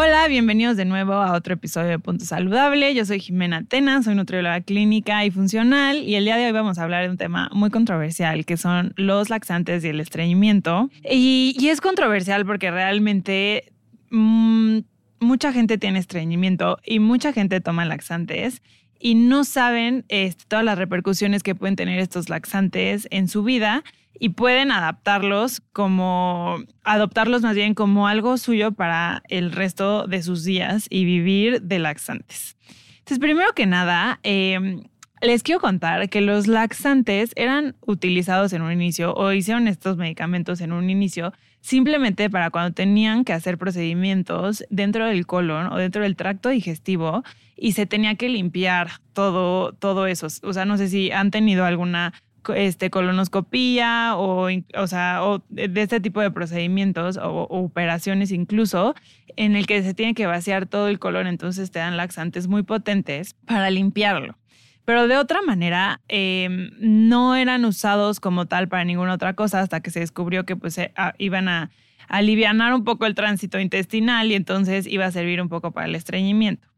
Hola, bienvenidos de nuevo a otro episodio de Punto Saludable. Yo soy Jimena Tena, soy nutrióloga clínica y funcional y el día de hoy vamos a hablar de un tema muy controversial que son los laxantes y el estreñimiento. Y, es controversial porque realmente mmm, mucha gente tiene estreñimiento y mucha gente toma laxantes y no saben este, todas las repercusiones que pueden tener estos laxantes en su vida y pueden adaptarlos como, adoptarlos más bien como algo suyo para el resto de sus días y vivir de laxantes. Entonces, primero que nada, eh, les quiero contar que los laxantes eran utilizados en un inicio o hicieron estos medicamentos en un inicio simplemente para cuando tenían que hacer procedimientos dentro del colon o dentro del tracto digestivo y se tenía que limpiar todo, todo eso. O sea, no sé si han tenido alguna este, colonoscopía o, o sea, de este tipo de procedimientos o, operaciones incluso, en el que se tiene que vaciar todo el colon, entonces te dan laxantes muy potentes para limpiarlo. Pero de otra manera, eh, no eran usados como tal para ninguna otra cosa hasta que se descubrió que pues, iban a aliviar un poco el tránsito intestinal y entonces iba a servir un poco para el estreñimiento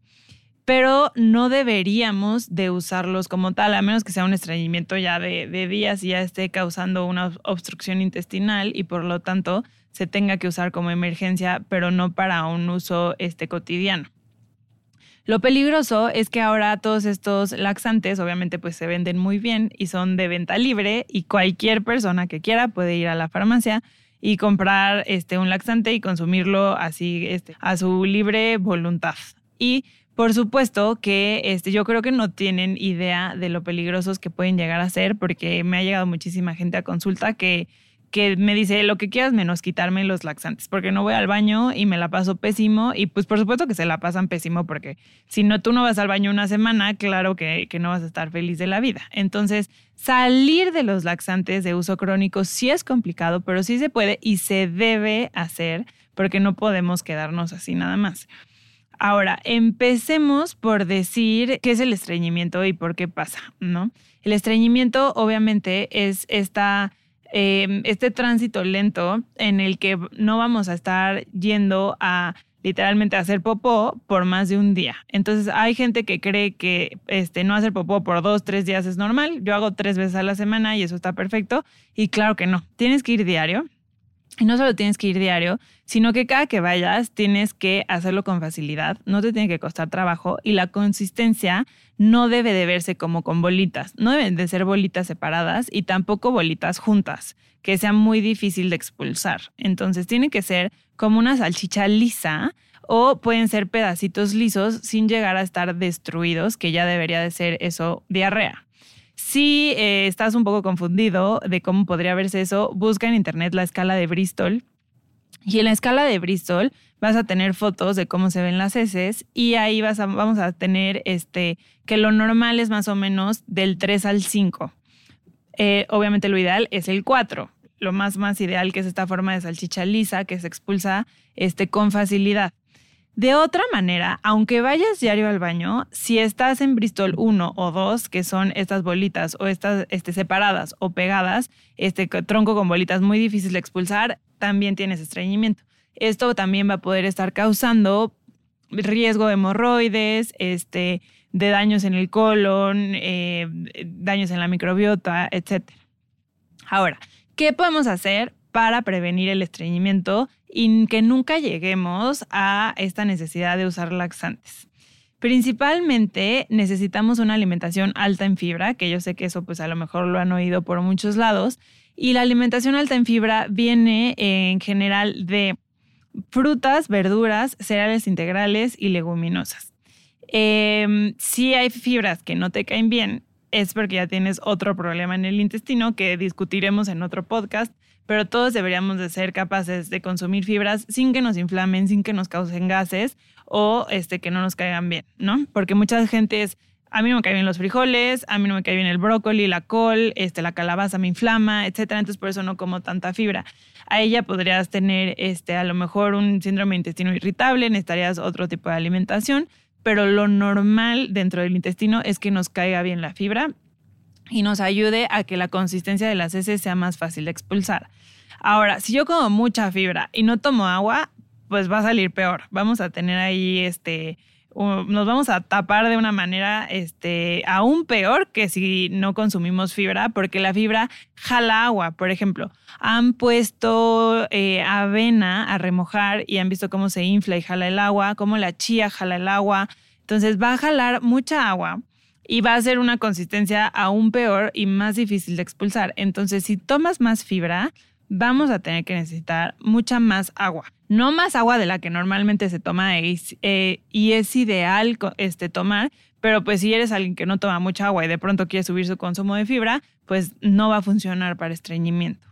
pero no deberíamos de usarlos como tal, a menos que sea un estreñimiento ya de, días y ya esté causando una obstrucción intestinal y por lo tanto se tenga que usar como emergencia, pero no para un uso este, cotidiano. Lo peligroso es que ahora todos estos laxantes obviamente pues se venden muy bien y son de venta libre y cualquier persona que quiera puede ir a la farmacia y comprar este, un laxante y consumirlo así este, a su libre voluntad. Y por supuesto que este, yo creo que no tienen idea de lo peligrosos que pueden llegar a ser, porque me ha llegado muchísima gente a consulta que, que me dice lo que quieras menos quitarme los laxantes, porque no voy al baño y me la paso pésimo. Y pues por supuesto que se la pasan pésimo, porque si no tú no vas al baño una semana, claro que, que no vas a estar feliz de la vida. Entonces, salir de los laxantes de uso crónico sí es complicado, pero sí se puede y se debe hacer, porque no podemos quedarnos así nada más. Ahora, empecemos por decir qué es el estreñimiento y por qué pasa, ¿no? El estreñimiento obviamente es esta, eh, este tránsito lento en el que no vamos a estar yendo a literalmente hacer popó por más de un día. Entonces hay gente que cree que este, no hacer popó por dos, tres días es normal. Yo hago tres veces a la semana y eso está perfecto. Y claro que no, tienes que ir diario. Y no solo tienes que ir diario, sino que cada que vayas tienes que hacerlo con facilidad, no te tiene que costar trabajo y la consistencia no debe de verse como con bolitas, no deben de ser bolitas separadas y tampoco bolitas juntas, que sea muy difícil de expulsar. Entonces tiene que ser como una salchicha lisa o pueden ser pedacitos lisos sin llegar a estar destruidos, que ya debería de ser eso diarrea. Si eh, estás un poco confundido de cómo podría verse eso, busca en internet la escala de Bristol. Y en la escala de Bristol vas a tener fotos de cómo se ven las heces y ahí vas a, vamos a tener este, que lo normal es más o menos del 3 al 5. Eh, obviamente lo ideal es el 4. Lo más, más ideal que es esta forma de salchicha lisa que se expulsa este, con facilidad. De otra manera, aunque vayas diario al baño, si estás en Bristol 1 o 2, que son estas bolitas o estas este, separadas o pegadas, este tronco con bolitas muy difícil de expulsar, también tienes estreñimiento. Esto también va a poder estar causando riesgo de hemorroides, este, de daños en el colon, eh, daños en la microbiota, etc. Ahora, ¿qué podemos hacer para prevenir el estreñimiento y que nunca lleguemos a esta necesidad de usar laxantes. Principalmente necesitamos una alimentación alta en fibra, que yo sé que eso pues a lo mejor lo han oído por muchos lados, y la alimentación alta en fibra viene en general de frutas, verduras, cereales integrales y leguminosas. Em, si hay fibras que no te caen bien, es porque ya tienes otro problema en el intestino que discutiremos en otro podcast, pero todos deberíamos de ser capaces de consumir fibras sin que nos inflamen, sin que nos causen gases o este, que no nos caigan bien, ¿no? Porque mucha gente es, a mí no me caen bien los frijoles, a mí no me cae bien el brócoli, la col, este, la calabaza me inflama, etcétera, entonces por eso no como tanta fibra. A ella podrías tener este, a lo mejor un síndrome de intestino irritable, necesitarías otro tipo de alimentación, pero lo normal dentro del intestino es que nos caiga bien la fibra y nos ayude a que la consistencia de las heces sea más fácil de expulsar. Ahora, si yo como mucha fibra y no tomo agua, pues va a salir peor. Vamos a tener ahí este nos vamos a tapar de una manera este, aún peor que si no consumimos fibra, porque la fibra jala agua. Por ejemplo, han puesto eh, avena a remojar y han visto cómo se infla y jala el agua, cómo la chía jala el agua. Entonces va a jalar mucha agua y va a ser una consistencia aún peor y más difícil de expulsar. Entonces, si tomas más fibra, vamos a tener que necesitar mucha más agua. No más agua de la que normalmente se toma eh, y es ideal este, tomar, pero pues si eres alguien que no toma mucha agua y de pronto quiere subir su consumo de fibra, pues no va a funcionar para estreñimiento.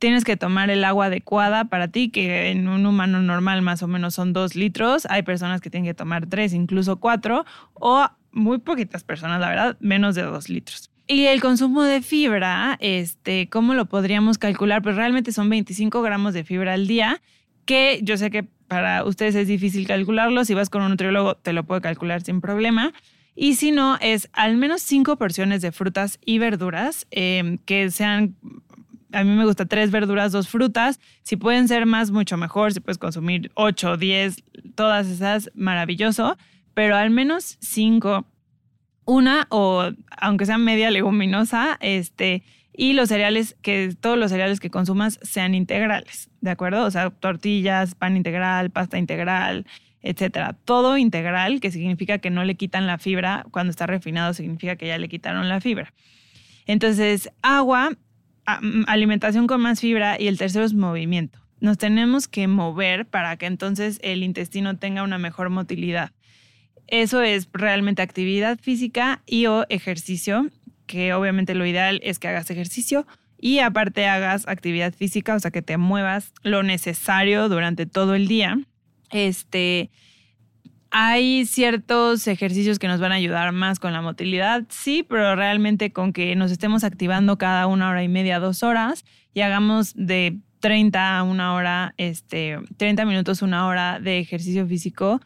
Tienes que tomar el agua adecuada para ti, que en un humano normal más o menos son dos litros. Hay personas que tienen que tomar tres, incluso cuatro, o muy poquitas personas, la verdad, menos de dos litros. Y el consumo de fibra, este, ¿cómo lo podríamos calcular? Pues realmente son 25 gramos de fibra al día, que yo sé que para ustedes es difícil calcularlo. Si vas con un nutriólogo, te lo puede calcular sin problema. Y si no, es al menos 5 porciones de frutas y verduras em, que sean a mí me gusta tres verduras, dos frutas. Si pueden ser más, mucho mejor. Si puedes consumir 8, 10, todas esas, maravilloso. Pero al menos cinco una o aunque sea media leguminosa, este, y los cereales, que todos los cereales que consumas sean integrales, ¿de acuerdo? O sea, tortillas, pan integral, pasta integral, etcétera. Todo integral, que significa que no le quitan la fibra. Cuando está refinado, significa que ya le quitaron la fibra. Entonces, agua, mm, alimentación con más fibra y el tercero es movimiento. Nos tenemos que mover para que entonces el intestino tenga una mejor motilidad. Eso es realmente actividad física y o ejercicio, que obviamente lo ideal es que hagas ejercicio y aparte hagas actividad física, o sea, que te muevas lo necesario durante todo el día. Este, hay ciertos ejercicios que nos van a ayudar más con la motilidad, sí, pero realmente con que nos estemos activando cada una hora y media, dos horas y hagamos de 30 a una hora, este, 30 minutos, una hora de ejercicio físico,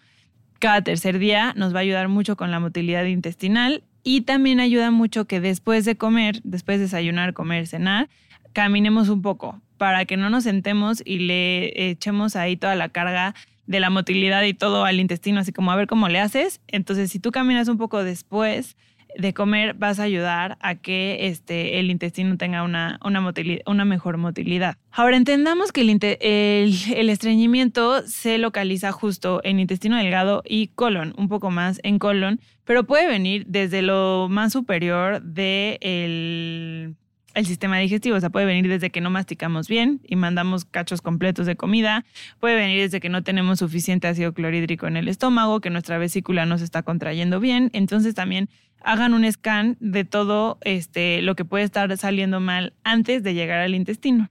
cada tercer día nos va a ayudar mucho con la motilidad intestinal y también ayuda mucho que después de comer, después de desayunar, comer, cenar, caminemos un poco para que no nos sentemos y le echemos ahí toda la carga de la motilidad y todo al intestino, así como a ver cómo le haces. Entonces, si tú caminas un poco después, de comer vas a ayudar a que este, el intestino tenga una, una, una mejor motilidad. Ahora entendamos que el, el, estreñimiento se localiza justo en intestino delgado y colon, un poco más en colon, pero puede venir desde lo más superior del de el sistema digestivo. O sea, puede venir desde que no masticamos bien y mandamos cachos completos de comida. Puede venir desde que no tenemos suficiente ácido clorhídrico en el estómago, que nuestra vesícula no se está contrayendo bien. Entonces también hagan un scan de todo este, lo que puede estar saliendo mal antes de llegar al intestino.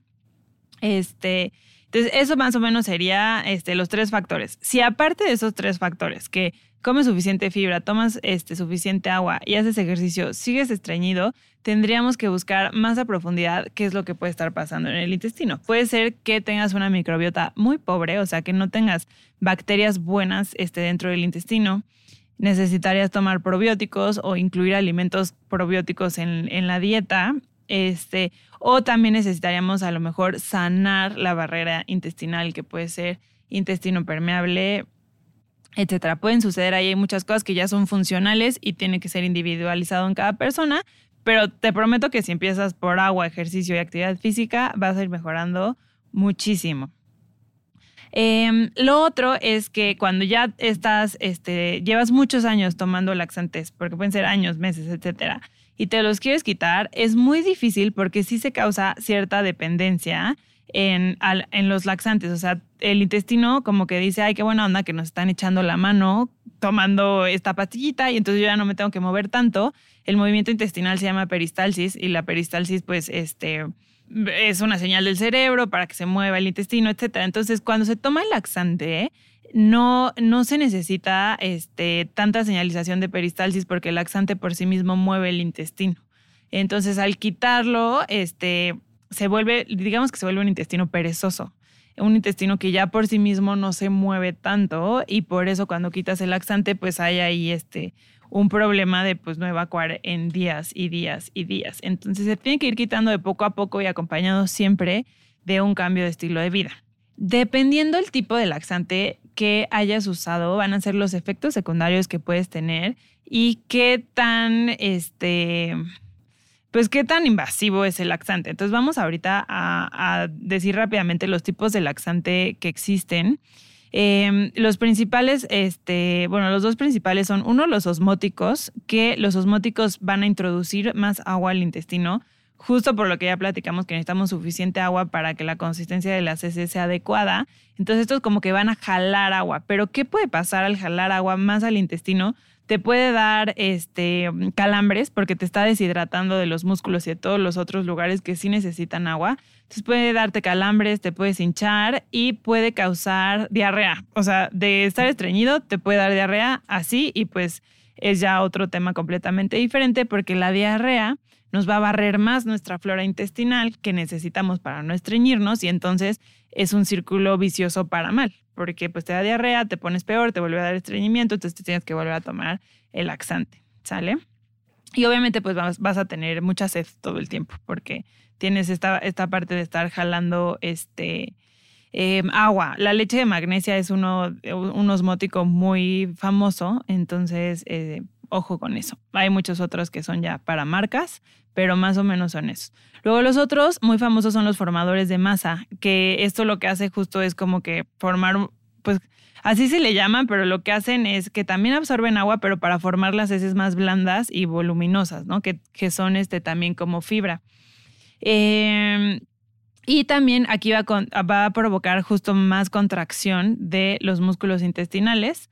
Este, entonces, eso más o menos sería este, los tres factores. Si aparte de esos tres factores, que comes suficiente fibra, tomas este, suficiente agua y haces ejercicio, sigues estreñido, tendríamos que buscar más a profundidad qué es lo que puede estar pasando en el intestino. Puede ser que tengas una microbiota muy pobre, o sea, que no tengas bacterias buenas este, dentro del intestino. Necesitarías tomar probióticos o incluir alimentos probióticos en, en la dieta. Este, o también necesitaríamos a lo mejor sanar la barrera intestinal, que puede ser intestino permeable, etcétera. Pueden suceder ahí muchas cosas que ya son funcionales y tiene que ser individualizado en cada persona, pero te prometo que si empiezas por agua, ejercicio y actividad física, vas a ir mejorando muchísimo. Em, lo otro es que cuando ya estás, este, llevas muchos años tomando laxantes, porque pueden ser años, meses, etcétera, y te los quieres quitar, es muy difícil porque sí se causa cierta dependencia en, en los laxantes. O sea, el intestino como que dice, ay, qué buena onda que nos están echando la mano tomando esta pastillita y entonces yo ya no me tengo que mover tanto. El movimiento intestinal se llama peristalsis y la peristalsis pues este es una señal del cerebro para que se mueva el intestino, etcétera. Entonces, cuando se toma el laxante, no, no se necesita este, tanta señalización de peristalsis porque el laxante por sí mismo mueve el intestino. Entonces, al quitarlo, este, se vuelve, digamos que se vuelve un intestino perezoso un intestino que ya por sí mismo no se mueve tanto y por eso cuando quitas el laxante pues hay ahí este un problema de pues no evacuar en días y días y días. Entonces se tiene que ir quitando de poco a poco y acompañado siempre de un cambio de estilo de vida. Dependiendo del tipo de laxante que hayas usado, van a ser los efectos secundarios que puedes tener y qué tan este pues qué tan invasivo es el laxante. Entonces vamos ahorita a, decir rápidamente los tipos de laxante que existen. Em, los principales, este, bueno, los dos principales son uno, los osmóticos, que los osmóticos van a introducir más agua al intestino, justo por lo que ya platicamos que necesitamos suficiente agua para que la consistencia de las heces sea adecuada. Entonces estos como que van a jalar agua. Pero ¿qué puede pasar al jalar agua más al intestino? te puede dar este, calambres porque te está deshidratando de los músculos y de todos los otros lugares que sí necesitan agua. Entonces puede darte calambres, te puedes hinchar y puede causar diarrea. O sea, de estar estreñido te puede dar diarrea así y pues es ya otro tema completamente diferente porque la diarrea nos va a barrer más nuestra flora intestinal que necesitamos para no estreñirnos y entonces es un círculo vicioso para mal porque pues te da diarrea, te pones peor, te vuelve a dar estreñimiento, entonces te tienes que volver a tomar el laxante, ¿sale? Y obviamente pues vas, a tener mucha sed todo el tiempo porque tienes esta, esta parte de estar jalando este, em, agua. La leche de magnesia es uno, un osmótico muy famoso, entonces eh, ojo con eso. Hay muchos otros que son ya para marcas, pero más o menos son esos. Luego los otros muy famosos son los formadores de masa, que esto lo que hace justo es como que formar, pues así se le llaman, pero lo que hacen es que también absorben agua, pero para formar las heces más blandas y voluminosas, ¿no? Que, que son este también como fibra. Em, y también aquí va, va a provocar justo más contracción de los músculos intestinales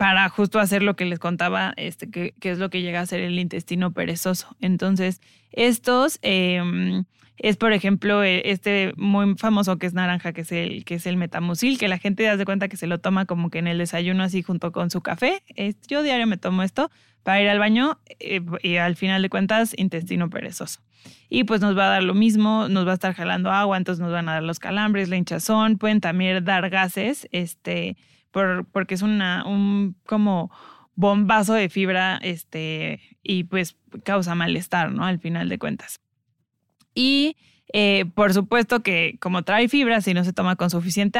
para justo hacer lo que les contaba, este, que, es lo que llega a ser el intestino perezoso. Entonces, estos em, es, por ejemplo, e, este muy famoso que es naranja, que es el, que es el metamucil, que la gente da de cuenta que se lo toma como que en el desayuno así junto con su café. yo diario me tomo esto para ir al baño eh, y al final de cuentas, intestino perezoso. Y pues nos va a dar lo mismo, nos va a estar jalando agua, entonces nos van a dar los calambres, la hinchazón, pueden también dar gases, este, porque es una, un como bombazo de fibra este, y pues causa malestar, ¿no? Al final de cuentas. Y eh, por supuesto que como trae fibra, si no se toma con suficiente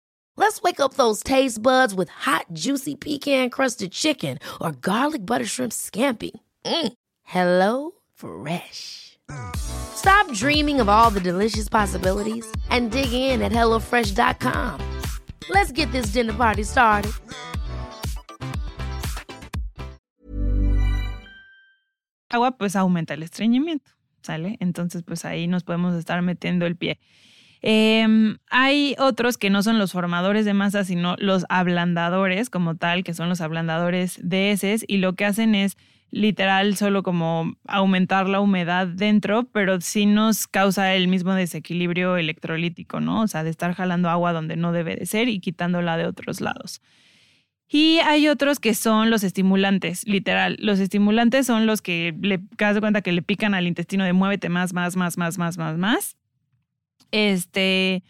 Let's wake up those taste buds with hot, juicy pecan crusted chicken or garlic butter shrimp scampi. Mm. Hello Fresh. Stop dreaming of all the delicious possibilities and dig in at HelloFresh.com. Let's get this dinner party started. Agua pues aumenta el estreñimiento, ¿sale? Entonces pues ahí nos podemos estar metiendo el pie. Em, hay otros que no son los formadores de masa, sino los ablandadores como tal, que son los ablandadores de heces, y lo que hacen es literal solo como aumentar la humedad dentro, pero sí nos causa el mismo desequilibrio electrolítico, ¿no? O sea, de estar jalando agua donde no debe de ser y quitándola de otros lados. Y hay otros que son los estimulantes, literal. Los estimulantes son los que le das cuenta que le pican al intestino de muévete más, más, más, más, más, más, más. Este,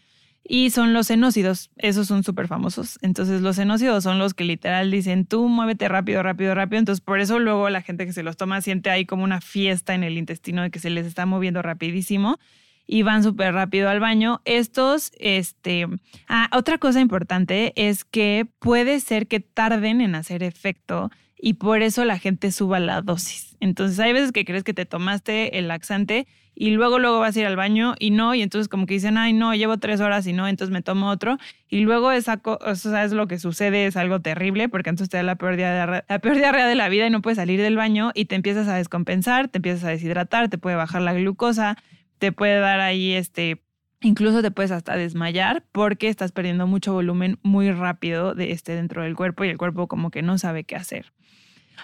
y son los senócidos, esos son súper famosos. Entonces los senócidos son los que literal dicen, tú muévete rápido, rápido, rápido. Entonces por eso luego la gente que se los toma siente ahí como una fiesta en el intestino de que se les está moviendo rapidísimo y van súper rápido al baño. Estos, este, ah, otra cosa importante es que puede ser que tarden en hacer efecto y por eso la gente suba la dosis. Entonces hay veces que crees que te tomaste el laxante y luego luego vas a ir al baño y no, y entonces como que dicen, ay no, llevo tres horas y no, entonces me tomo otro y luego esa cosa es lo que sucede, es algo terrible porque entonces te da la peor, diarrea, la peor diarrea de la vida y no puedes salir del baño y te empiezas a descompensar, te empiezas a deshidratar, te puede bajar la glucosa, te puede dar ahí este Incluso te puedes hasta desmayar porque estás perdiendo mucho volumen muy rápido de este dentro del cuerpo y el cuerpo como que no sabe qué hacer.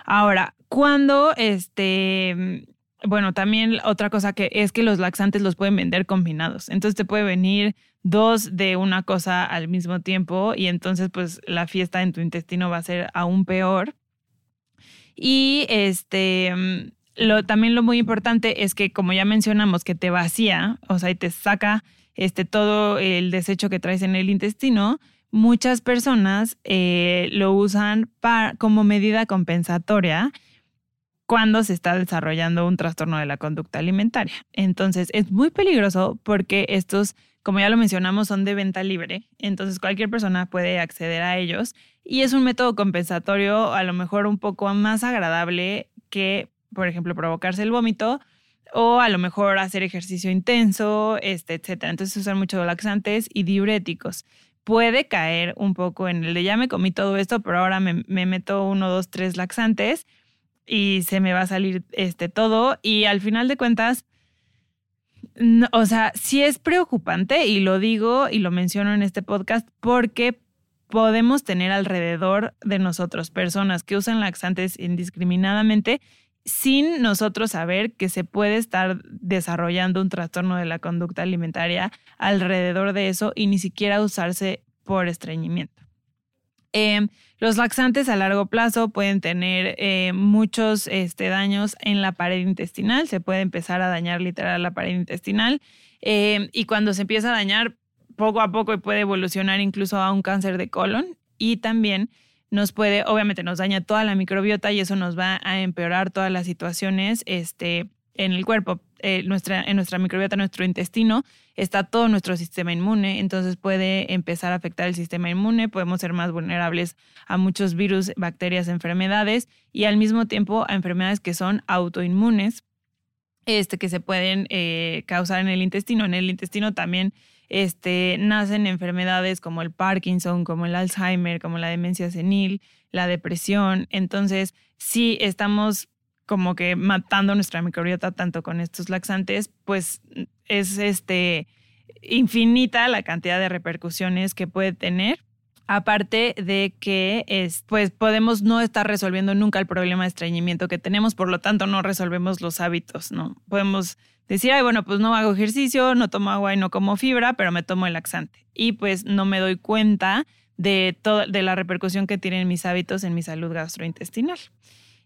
Ahora, cuando este bueno, también otra cosa que es que los laxantes los pueden vender combinados. Entonces te puede venir dos de una cosa al mismo tiempo y entonces pues la fiesta en tu intestino va a ser aún peor. Y este lo, también lo muy importante es que, como ya mencionamos, que te vacía, o sea, y te saca este, todo el desecho que traes en el intestino, muchas personas eh, lo usan como medida compensatoria cuando se está desarrollando un trastorno de la conducta alimentaria. Entonces, es muy peligroso porque estos, como ya lo mencionamos, son de venta libre. Entonces, cualquier persona puede acceder a ellos y es un método compensatorio a lo mejor un poco más agradable que por ejemplo, provocarse el vómito o a lo mejor hacer ejercicio intenso, este, etcétera. Entonces usan mucho laxantes y diuréticos. Puede caer un poco en el de ya me comí todo esto, pero ahora me, meto uno, dos, tres laxantes y se me va a salir este todo. Y al final de cuentas, o sea, sí es preocupante y lo digo y lo menciono en este podcast porque podemos tener alrededor de nosotros personas que usan laxantes indiscriminadamente sin nosotros saber que se puede estar desarrollando un trastorno de la conducta alimentaria alrededor de eso y ni siquiera usarse por estreñimiento. Em, los laxantes a largo plazo pueden tener eh, muchos este, daños en la pared intestinal, se puede empezar a dañar literal la pared intestinal em, y cuando se empieza a dañar poco a poco puede evolucionar incluso a un cáncer de colon y también nos puede, obviamente nos daña toda la microbiota y eso nos va a empeorar todas las situaciones este, en el cuerpo. Eh, nuestra, en nuestra microbiota, nuestro intestino, está todo nuestro sistema inmune, entonces puede empezar a afectar el sistema inmune, podemos ser más vulnerables a muchos virus, bacterias, enfermedades y al mismo tiempo a enfermedades que son autoinmunes, este, que se pueden eh, causar en el intestino. En el intestino también este, nacen enfermedades como el Parkinson, como el Alzheimer, como la demencia senil, la depresión. Entonces, sí estamos como que matando nuestra microbiota tanto con estos laxantes, pues es este infinita la cantidad de repercusiones que puede tener. Aparte de que es, pues podemos no estar resolviendo nunca el problema de estreñimiento que tenemos, por lo tanto no resolvemos los hábitos, ¿no? Podemos decir, ay, bueno, pues no hago ejercicio, no tomo agua y no como fibra, pero me tomo el laxante. Y pues no me doy cuenta de, de la repercusión que tienen mis hábitos en mi salud gastrointestinal.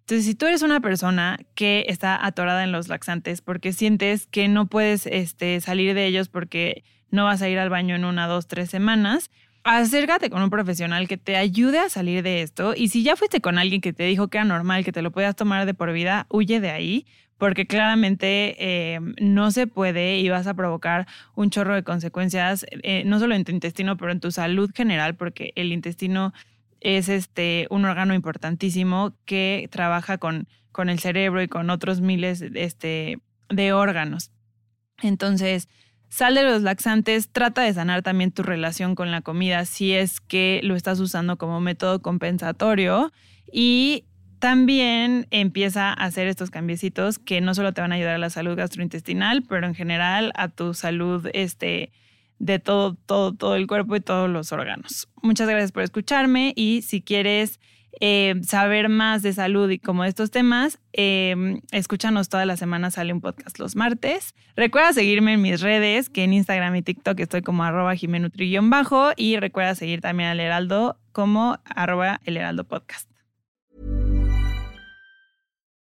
Entonces, si tú eres una persona que está atorada en los laxantes porque sientes que no puedes este, salir de ellos porque no vas a ir al baño en una, dos, tres semanas, acércate con un profesional que te ayude a salir de esto. Y si ya fuiste con alguien que te dijo que era normal, que te lo puedas tomar de por vida, huye de ahí, porque claramente eh, no se puede y vas a provocar un chorro de consecuencias, eh, no solo en tu intestino, pero en tu salud general, porque el intestino es este, un órgano importantísimo que trabaja con, con el cerebro y con otros miles este, de órganos. Entonces, sal de los laxantes, trata de sanar también tu relación con la comida si es que lo estás usando como método compensatorio y también empieza a hacer estos cambiecitos que no solo te van a ayudar a la salud gastrointestinal, pero en general a tu salud este, de todo, todo, todo el cuerpo y todos los órganos. Muchas gracias por escucharme y si quieres eh, saber más de salud y como de estos temas, eh, escúchanos todas las semanas, sale un podcast los martes. Recuerda seguirme en mis redes, que en Instagram y TikTok estoy como arroba y recuerda seguir también al Heraldo como arroba el Heraldo Podcast.